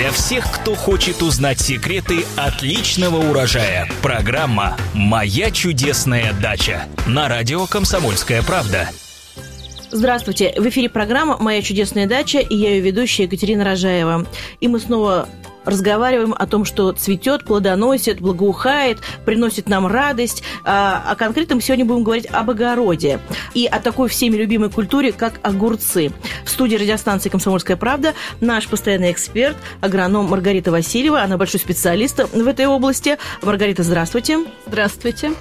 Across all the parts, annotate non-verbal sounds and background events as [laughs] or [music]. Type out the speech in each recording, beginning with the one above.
Для всех, кто хочет узнать секреты отличного урожая. Программа «Моя чудесная дача» на радио «Комсомольская правда». Здравствуйте! В эфире программа «Моя чудесная дача» и я ее ведущая Екатерина Рожаева. И мы снова разговариваем о том, что цветет, плодоносит, благоухает, приносит нам радость. А, а конкретно мы сегодня будем говорить об огороде и о такой всеми любимой культуре, как огурцы. В студии радиостанции «Комсомольская правда» наш постоянный эксперт, агроном Маргарита Васильева. Она большой специалист в этой области. Маргарита, здравствуйте. Здравствуйте.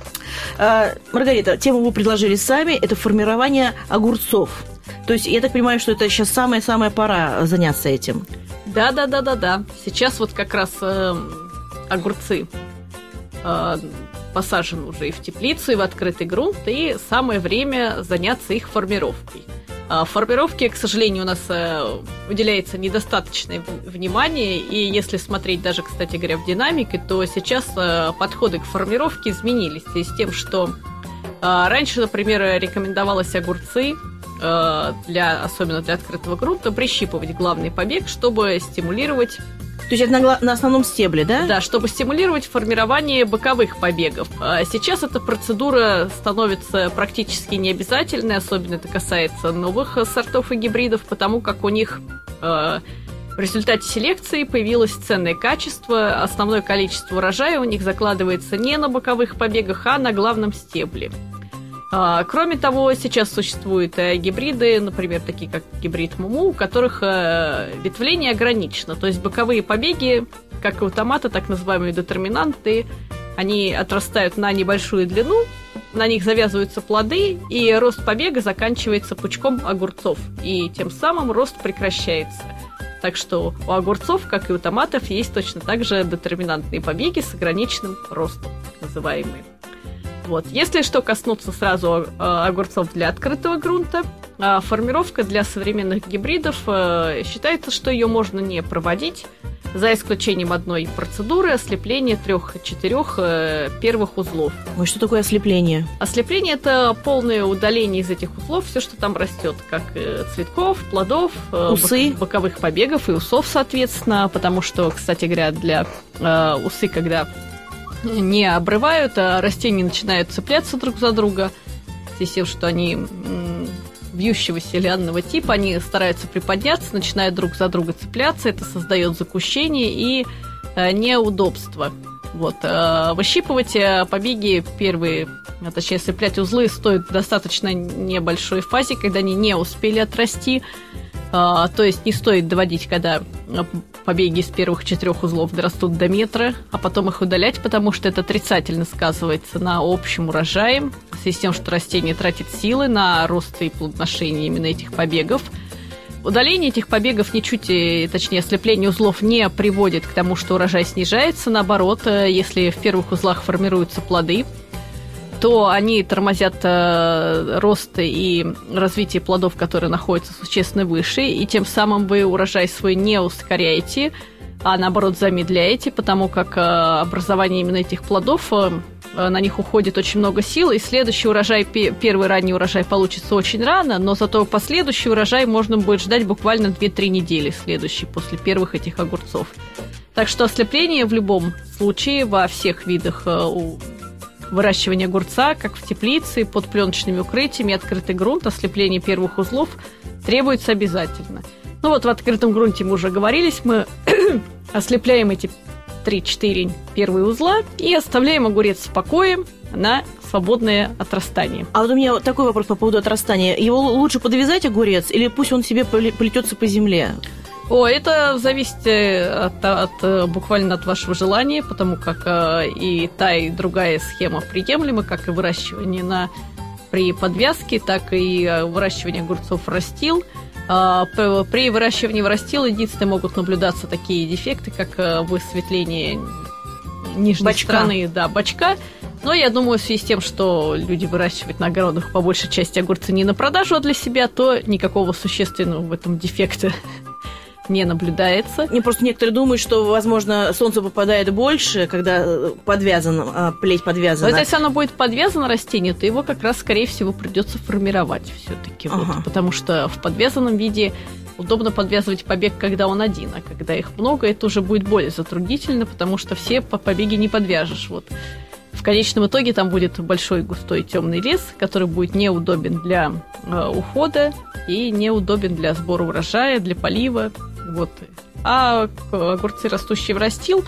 А, Маргарита, тему вы предложили сами. Это формирование огурцов. То есть я так понимаю, что это сейчас самая-самая пора заняться этим. Да, да, да, да, да. Сейчас вот как раз э, огурцы э, посажены уже и в теплицу, и в открытый грунт, и самое время заняться их формировкой. А формировке, к сожалению, у нас э, уделяется недостаточное внимание, и если смотреть даже, кстати говоря, в динамике, то сейчас э, подходы к формировке изменились, и с тем, что э, раньше, например, рекомендовалось огурцы для, особенно для открытого грунта, прищипывать главный побег, чтобы стимулировать то есть это на, на основном стебле, да? Да, чтобы стимулировать формирование боковых побегов. А сейчас эта процедура становится практически необязательной, особенно это касается новых сортов и гибридов, потому как у них э, в результате селекции появилось ценное качество, основное количество урожая у них закладывается не на боковых побегах, а на главном стебле. А, кроме того, сейчас существуют э, гибриды, например, такие как гибрид Муму, у которых э, ветвление ограничено. То есть боковые побеги, как и у томата, так называемые детерминанты, они отрастают на небольшую длину, на них завязываются плоды, и рост побега заканчивается пучком огурцов. И тем самым рост прекращается. Так что у огурцов, как и у томатов, есть точно так же детерминантные побеги с ограниченным ростом, называемые. Вот. Если что коснуться сразу э, огурцов для открытого грунта, э, формировка для современных гибридов э, считается, что ее можно не проводить, за исключением одной процедуры ослепления трех-четырех э, первых узлов. Ой, что такое ослепление? Ослепление это полное удаление из этих узлов, все, что там растет, как цветков, плодов, усы, боковых побегов и усов, соответственно, потому что, кстати говоря, для усы, когда не обрывают, а растения начинают цепляться друг за друга. Здесь тем, что они вьющегося лианного типа, они стараются приподняться, начинают друг за друга цепляться, это создает закущение и э, неудобство. Вот. Э, выщипывать э, побеги первые, а точнее, цеплять узлы стоит достаточно небольшой фазе, когда они не успели отрасти. А, то есть не стоит доводить, когда побеги из первых четырех узлов дорастут до метра, а потом их удалять, потому что это отрицательно сказывается на общем урожае, в связи с тем, что растение тратит силы на рост и плодоношение именно этих побегов. Удаление этих побегов ничуть, э, точнее, ослепление узлов не приводит к тому, что урожай снижается. Наоборот, э, если в первых узлах формируются плоды, то они тормозят э, рост и развитие плодов, которые находятся существенно выше, и тем самым вы урожай свой не ускоряете, а наоборот замедляете, потому как э, образование именно этих плодов э, на них уходит очень много сил, и следующий урожай, первый ранний урожай получится очень рано, но зато последующий урожай можно будет ждать буквально 2-3 недели следующий после первых этих огурцов. Так что ослепление в любом случае во всех видах э, выращивание огурца, как в теплице, под пленочными укрытиями, открытый грунт, ослепление первых узлов требуется обязательно. Ну вот в открытом грунте мы уже говорились, мы [clears throat] ослепляем эти 3-4 первые узла и оставляем огурец в покое на свободное отрастание. А вот у меня такой вопрос по поводу отрастания. Его лучше подвязать огурец или пусть он себе плетется по земле? О, это зависит э, от, от, э, буквально от вашего желания, потому как э, и та, и другая схема приемлема, как и выращивание на, при подвязке, так и выращивание огурцов растил. А, при выращивании растил единственное могут наблюдаться такие дефекты, как высветление нижней бачка. стороны да, бачка. Но я думаю, в связи с тем, что люди выращивают на огородах по большей части огурцы не на продажу, а для себя, то никакого существенного в этом дефекта не наблюдается. Не просто некоторые думают, что, возможно, солнце попадает больше, когда э, подвязан, а, плеть подвязана. Но если оно будет подвязано растению, то его как раз, скорее всего, придется формировать все-таки. Ага. Вот, потому что в подвязанном виде удобно подвязывать побег, когда он один, а когда их много, это уже будет более затруднительно, потому что все побеги не подвяжешь. Вот. В конечном итоге там будет большой густой темный лес, который будет неудобен для э, ухода и неудобен для сбора урожая, для полива. Вот. А огурцы, растущие в растил,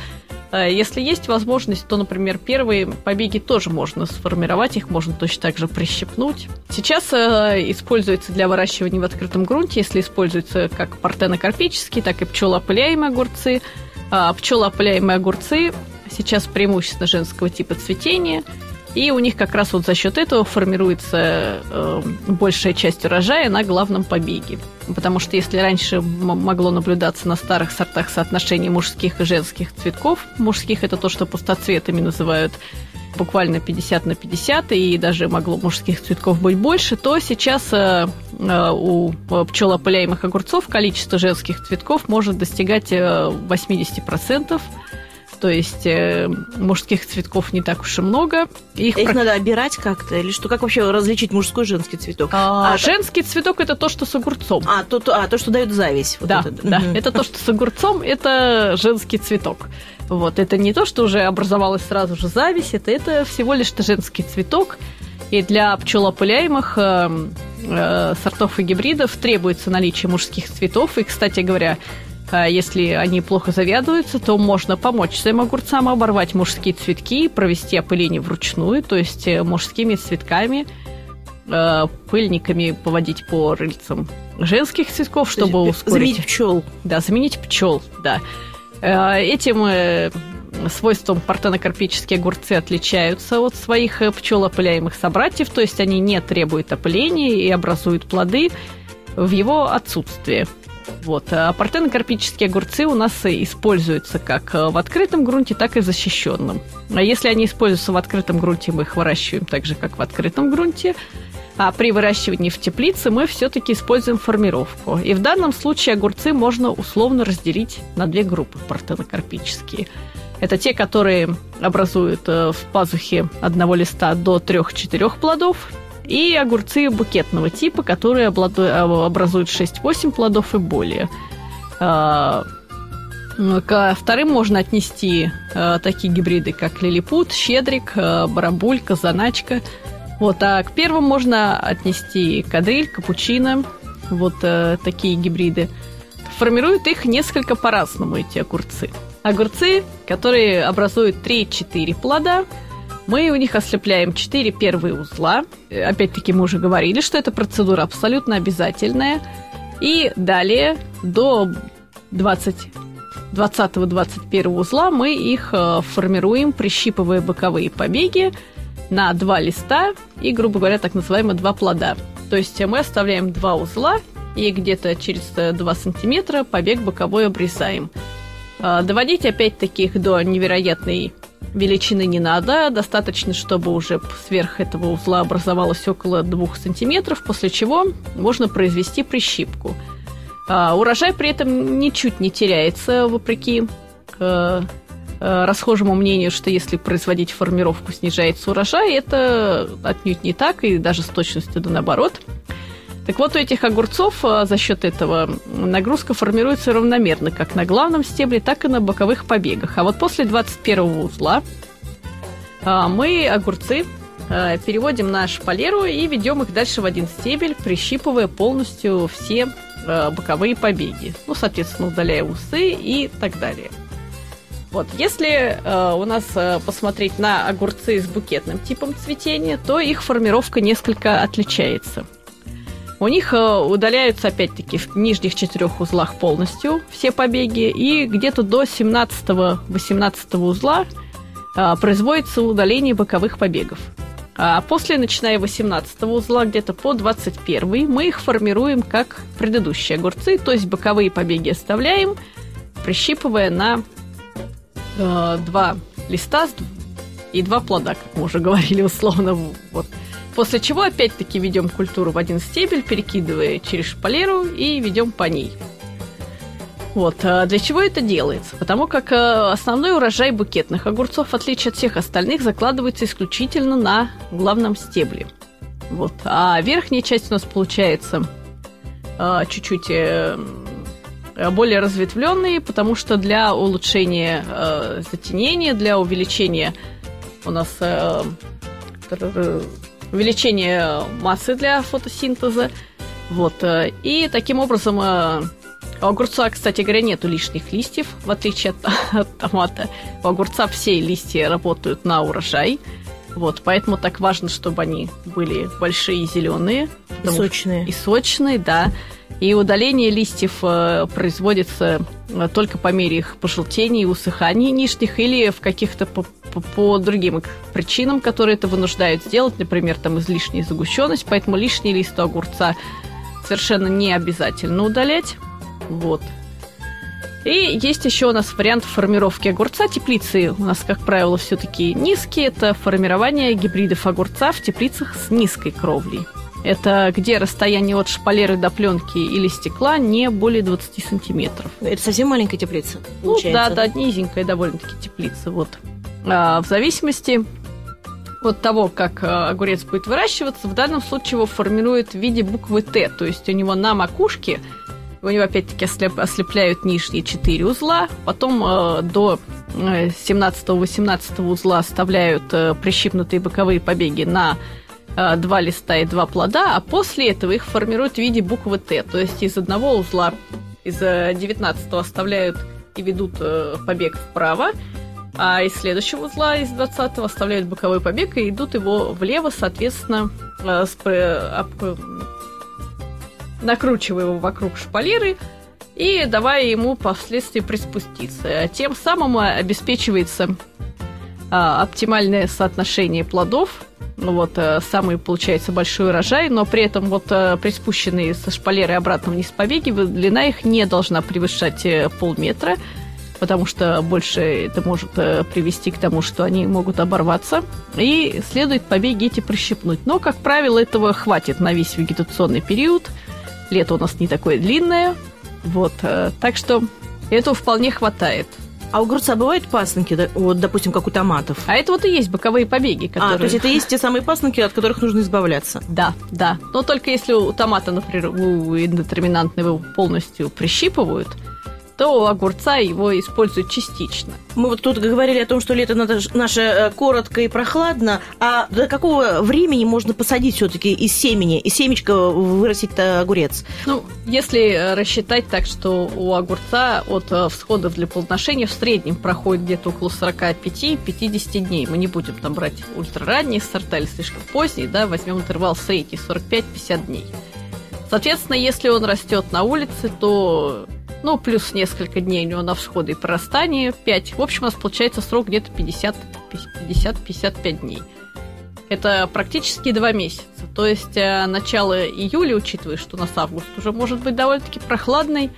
э, если есть возможность, то, например, первые побеги тоже можно сформировать, их можно точно так же прищепнуть. Сейчас э, используется для выращивания в открытом грунте, если используется как партенокарпические, так и пчелоопыляемые огурцы. А пчелоопыляемые огурцы сейчас преимущественно женского типа цветения, и у них как раз вот за счет этого формируется э, большая часть урожая на главном побеге. Потому что если раньше могло наблюдаться на старых сортах соотношение мужских и женских цветков, мужских это то, что пустоцветами называют буквально 50 на 50, и даже могло мужских цветков быть больше, то сейчас э, э, у пчелоопыляемых огурцов количество женских цветков может достигать 80% то есть э, мужских цветков не так уж и много. Их, Их про... надо обирать как-то, или что? Как вообще различить мужской и женский цветок? А, а женский цветок это то, что с огурцом. А, то, то, а, то что дает зависть. Вот да, это. да. Угу. Это то, что с огурцом, это женский цветок. Вот, это не то, что уже образовалась сразу же зависть, это, это всего лишь женский цветок. И для пчелоопыляемых э, э, сортов и гибридов требуется наличие мужских цветов. И, кстати говоря, если они плохо завязываются, то можно помочь своим огурцам оборвать мужские цветки и провести опыление вручную, то есть э, мужскими цветками, э, пыльниками поводить по рыльцам женских цветков, чтобы ускорить. Заменить пчел. Да, заменить пчел, да. Э, этим свойством партенокарпические огурцы отличаются от своих пчелоопыляемых собратьев, то есть они не требуют опыления и образуют плоды в его отсутствие. Вот. А партенокарпические огурцы у нас используются как в открытом грунте, так и защищенном. А если они используются в открытом грунте, мы их выращиваем так же, как в открытом грунте. А при выращивании в теплице мы все-таки используем формировку. И в данном случае огурцы можно условно разделить на две группы партенокарпические. Это те, которые образуют э, в пазухе одного листа до 3-4 плодов, и огурцы букетного типа, которые образуют 6-8 плодов и более. А, к вторым можно отнести а, такие гибриды, как лилипут, щедрик, а, барабулька, заначка. Вот, а к первым можно отнести кадриль, капучино, вот такие гибриды. Формируют их несколько по-разному, эти огурцы. Огурцы, которые образуют 3-4 плода, мы у них ослепляем 4 первые узла. Опять-таки мы уже говорили, что эта процедура абсолютно обязательная. И далее до 20 20-21 узла мы их э, формируем, прищипывая боковые побеги на два листа и, грубо говоря, так называемые два плода. То есть мы оставляем два узла и где-то через 2 сантиметра побег боковой обрезаем. Э, доводить опять-таки их до невероятной величины не надо, достаточно, чтобы уже сверх этого узла образовалось около 2 сантиметров, после чего можно произвести прищипку. А, урожай при этом ничуть не теряется, вопреки э, э, расхожему мнению, что если производить формировку, снижается урожай, это отнюдь не так, и даже с точностью да наоборот. Так вот, у этих огурцов а, за счет этого нагрузка формируется равномерно как на главном стебле, так и на боковых побегах. А вот после 21 узла а, мы огурцы а, переводим на шпалеру и ведем их дальше в один стебель, прищипывая полностью все боковые побеги. Ну, соответственно, удаляя усы и так далее. Вот, если э, у нас э, посмотреть на огурцы с букетным типом цветения, то их формировка несколько отличается. У них э, удаляются, опять-таки, в нижних четырех узлах полностью все побеги, и где-то до 17-18 узла э, производится удаление боковых побегов. А после, начиная 18 узла, где-то по 21 мы их формируем как предыдущие огурцы, то есть боковые побеги оставляем, прищипывая на э, два листа и два плода, как мы уже говорили условно. Вот. После чего опять-таки ведем культуру в один стебель, перекидывая через шпалеру и ведем по ней. Вот. А для чего это делается? Потому как э, основной урожай букетных огурцов, в отличие от всех остальных, закладывается исключительно на главном стебле. Вот. А верхняя часть у нас получается э, чуть-чуть э, более разветвленные, потому что для улучшения затенения, для увеличения у нас увеличения массы для фотосинтеза, вот, э, и таким образом э, у огурца, кстати говоря, нету лишних листьев, в отличие от, [laughs] от томата. У огурца все листья работают на урожай. Вот, поэтому так важно, чтобы они были большие и зеленые. И сочные. И сочные, да. И удаление листьев э, производится э, только по мере их пожелтения и усыхания нижних или в каких-то по, по, по другим причинам, которые это вынуждают сделать, например, там излишняя загущенность, поэтому лишние листы огурца совершенно не обязательно удалять. Вот. И есть еще у нас вариант формировки огурца. Теплицы у нас, как правило, все-таки низкие. Это формирование гибридов огурца в теплицах с низкой кровлей. Это где расстояние от шпалеры до пленки или стекла не более 20 сантиметров. Это совсем маленькая теплица, получается? Ну, да, да, низенькая довольно-таки теплица. Вот. А, в зависимости от того, как а, огурец будет выращиваться, в данном случае его формируют в виде буквы Т. То есть у него на макушке у него опять-таки ослеп, ослепляют нижние четыре узла, потом э, до 17-18 э, узла оставляют э, прищипнутые боковые побеги на два листа и два плода, а после этого их формируют в виде буквы Т. То есть из одного узла, из 19 оставляют и ведут э, побег вправо, а из следующего узла, из 20 оставляют боковой побег и идут его влево, соответственно, э, э, накручивая его вокруг шпалеры и давая ему впоследствии приспуститься. Тем самым обеспечивается а, оптимальное соотношение плодов. Ну вот, а, самый получается большой урожай, но при этом вот а, приспущенные со шпалеры обратно вниз побеги, длина их не должна превышать э, полметра, потому что больше это может э, привести к тому, что они могут оборваться, и следует побеги эти прищипнуть. Но, как правило, этого хватит на весь вегетационный период – лето у нас не такое длинное. Вот, э, так что этого вполне хватает. А у огурца бывают пасынки, вот, допустим, как у томатов? А это вот и есть боковые побеги, которые... А, то есть это есть те самые пасынки, от которых нужно избавляться? Да, да. Но только если у томата, например, у индетерминантного полностью прищипывают, то огурца его используют частично. Мы вот тут говорили о том, что лето наше э, коротко и прохладно, а до какого времени можно посадить все-таки из семени, из семечка вырастить огурец? Ну, если э, рассчитать так, что у огурца от э, всходов для плодоношения в среднем проходит где-то около 45-50 дней. Мы не будем там брать ультраранние сорта или слишком поздние, да, возьмем интервал средний 45-50 дней. Соответственно, если он растет на улице, то ну, плюс несколько дней у него на всходы и прорастание 5. В общем, у нас получается срок где-то 50-55 дней. Это практически два месяца. То есть э, начало июля, учитывая, что у нас август уже может быть довольно-таки прохладный,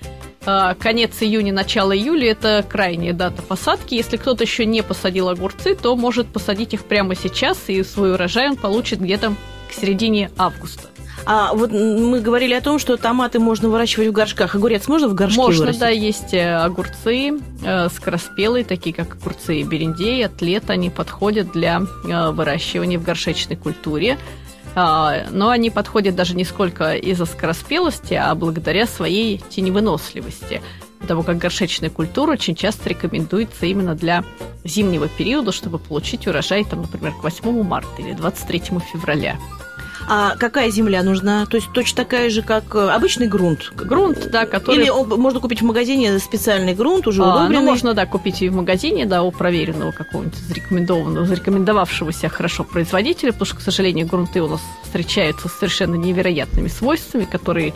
э, конец июня, начало июля – это крайняя дата посадки. Если кто-то еще не посадил огурцы, то может посадить их прямо сейчас, и свой урожай он получит где-то к середине августа. А вот мы говорили о том, что томаты можно выращивать в горшках. Огурец можно в горшке можно, вырастить? да, есть э, огурцы э, скороспелые, такие как огурцы берендей, атлет, они подходят для э, выращивания в горшечной культуре. Э, но они подходят даже не сколько из-за скороспелости, а благодаря своей теневыносливости потому как горшечная культура очень часто рекомендуется именно для зимнего периода, чтобы получить урожай, там, например, к 8 марта или 23 февраля. А какая земля нужна? То есть точно такая же, как э, обычный грунт? Грунт, да, который... Или можно купить в магазине специальный грунт, уже а, Ну, можно, да, купить и в магазине, да, у проверенного какого-нибудь зарекомендованного, зарекомендовавшегося хорошо производителя, потому что, к сожалению, грунты у нас встречаются с совершенно невероятными свойствами, которые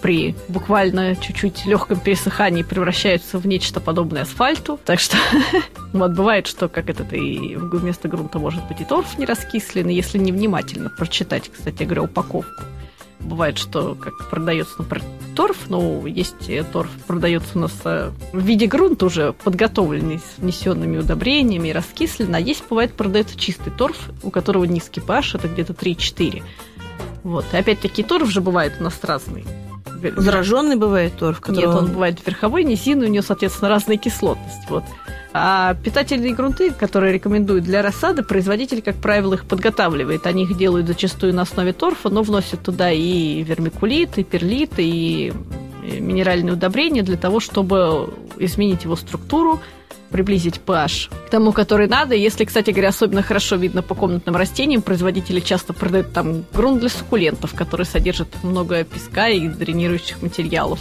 при буквально чуть-чуть легком пересыхании превращаются в нечто подобное асфальту. Так что [laughs] вот бывает, что как этот и вместо грунта может быть и торф не раскисленный, если невнимательно прочитать, кстати говоря, упаковку. Бывает, что как продается, например, торф, но есть торф, продается у нас э, в виде грунта уже подготовленный с внесенными удобрениями, раскислен, а есть, бывает, продается чистый торф, у которого низкий pH, это где-то 3-4. Вот. И опять-таки торф же бывает у нас разный. Зараженный бывает торф? Которого... Нет, он бывает верховой, низинный, у него, соответственно, разная кислотность. Вот. А питательные грунты, которые рекомендуют для рассады, производитель, как правило, их подготавливает. Они их делают зачастую на основе торфа, но вносят туда и вермикулит, и перлит, и минеральные удобрения для того, чтобы изменить его структуру, приблизить pH к тому, который надо. Если, кстати говоря, особенно хорошо видно по комнатным растениям, производители часто продают там грунт для суккулентов, который содержит много песка и дренирующих материалов.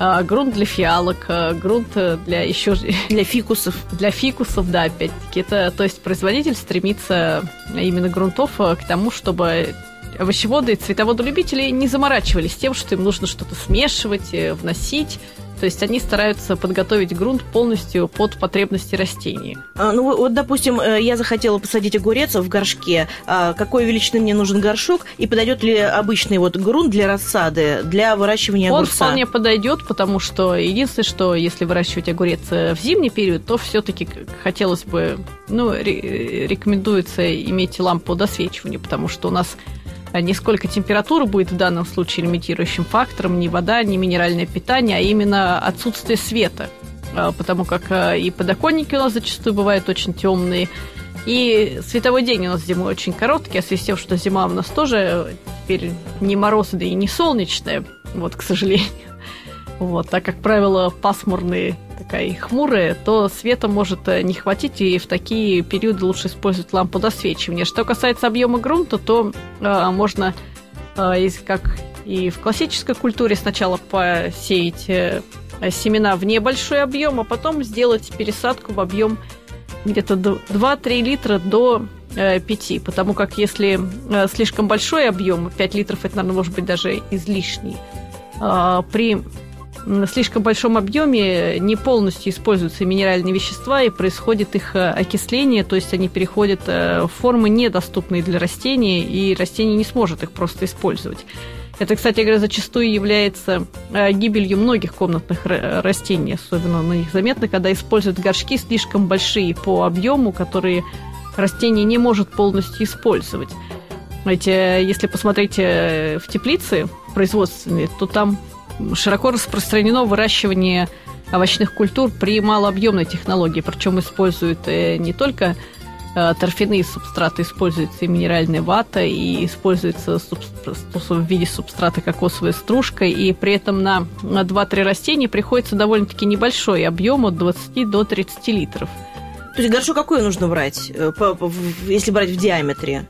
А, грунт для фиалок, а, грунт для еще [laughs] для фикусов. Для фикусов, да, опять-таки. Это, то есть производитель стремится именно грунтов а, к тому, чтобы овощеводы и цветоводолюбители не заморачивались тем, что им нужно что-то смешивать, э, вносить. То есть они стараются подготовить грунт полностью под потребности растений. А, ну вот, допустим, э, я захотела посадить огурец в горшке. А какой величины мне нужен горшок? И подойдет ли обычный вот грунт для рассады, для выращивания Он огурца? Он вполне подойдет, потому что единственное, что если выращивать огурец э, в зимний период, то все-таки хотелось бы, ну, рекомендуется иметь лампу досвечивания, потому что у нас а не сколько температура будет в данном случае лимитирующим фактором, не вода, не минеральное питание, а именно отсутствие света. А, потому как а, и подоконники у нас зачастую бывают очень темные, и световой день у нас зимой очень короткий, а в связи с тем, что зима у нас тоже теперь не морозная и не солнечная, вот, к сожалению. Вот, так как правило пасмурные такая хмурая, то света может э, не хватить, и в такие периоды лучше использовать лампу досвечивания. Что касается объема грунта, то э, можно, э, как и в классической культуре, сначала посеять э, семена в небольшой объем, а потом сделать пересадку в объем где-то 2-3 литра до 5, э, потому как если э, слишком большой объем, 5 литров это, наверное, может быть даже излишний, при слишком большом объеме не полностью используются минеральные вещества и происходит их э, окисление, то есть они переходят э, в формы недоступные для растений, и растение не сможет их просто использовать. Это, кстати говоря, зачастую является э, гибелью многих комнатных растений, особенно на них заметно, когда используют горшки слишком большие по объему, которые растение не может полностью использовать. Знаете, если посмотреть в теплицы производственные, то там широко распространено выращивание овощных культур при малообъемной технологии, причем используют э, не только э, торфяные субстраты, используется и минеральная вата, и используется в виде субстрата кокосовая стружка, и при этом на 2-3 растения приходится довольно-таки небольшой объем от 20 до 30 литров. То есть горшок какой нужно брать, э, если брать в диаметре?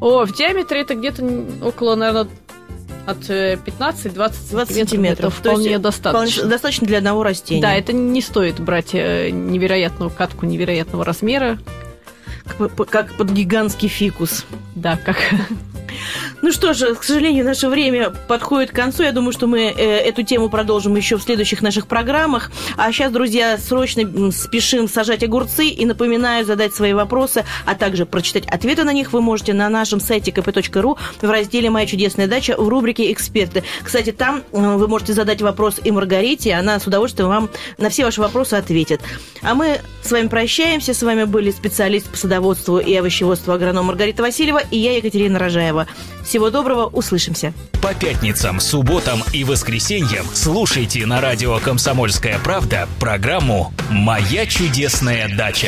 О, в диаметре это где-то около, наверное, от 15-20 э, сантиметров, сантиметров. вполне есть, достаточно. Достаточно для одного растения. Да, это не стоит брать э, невероятную катку невероятного размера. Как, как под гигантский фикус. Да, как [laughs] ну что же, к сожалению, наше время подходит к концу. Я думаю, что мы э, эту тему продолжим еще в следующих наших программах. А сейчас, друзья, срочно спешим сажать огурцы и напоминаю задать свои вопросы, а также прочитать ответы на них вы можете на нашем сайте kp.ru в разделе «Моя чудесная дача» в рубрике «Эксперты». Кстати, там э, вы можете задать вопрос и Маргарите, она с удовольствием вам на все ваши вопросы ответит. А мы с вами прощаемся. С вами были специалист по садоводству и овощеводству агроном Маргарита Васильева и я, Екатерина Рожаева. Всего доброго, услышимся. По пятницам, субботам и воскресеньям слушайте на радио «Комсомольская правда» программу «Моя чудесная дача».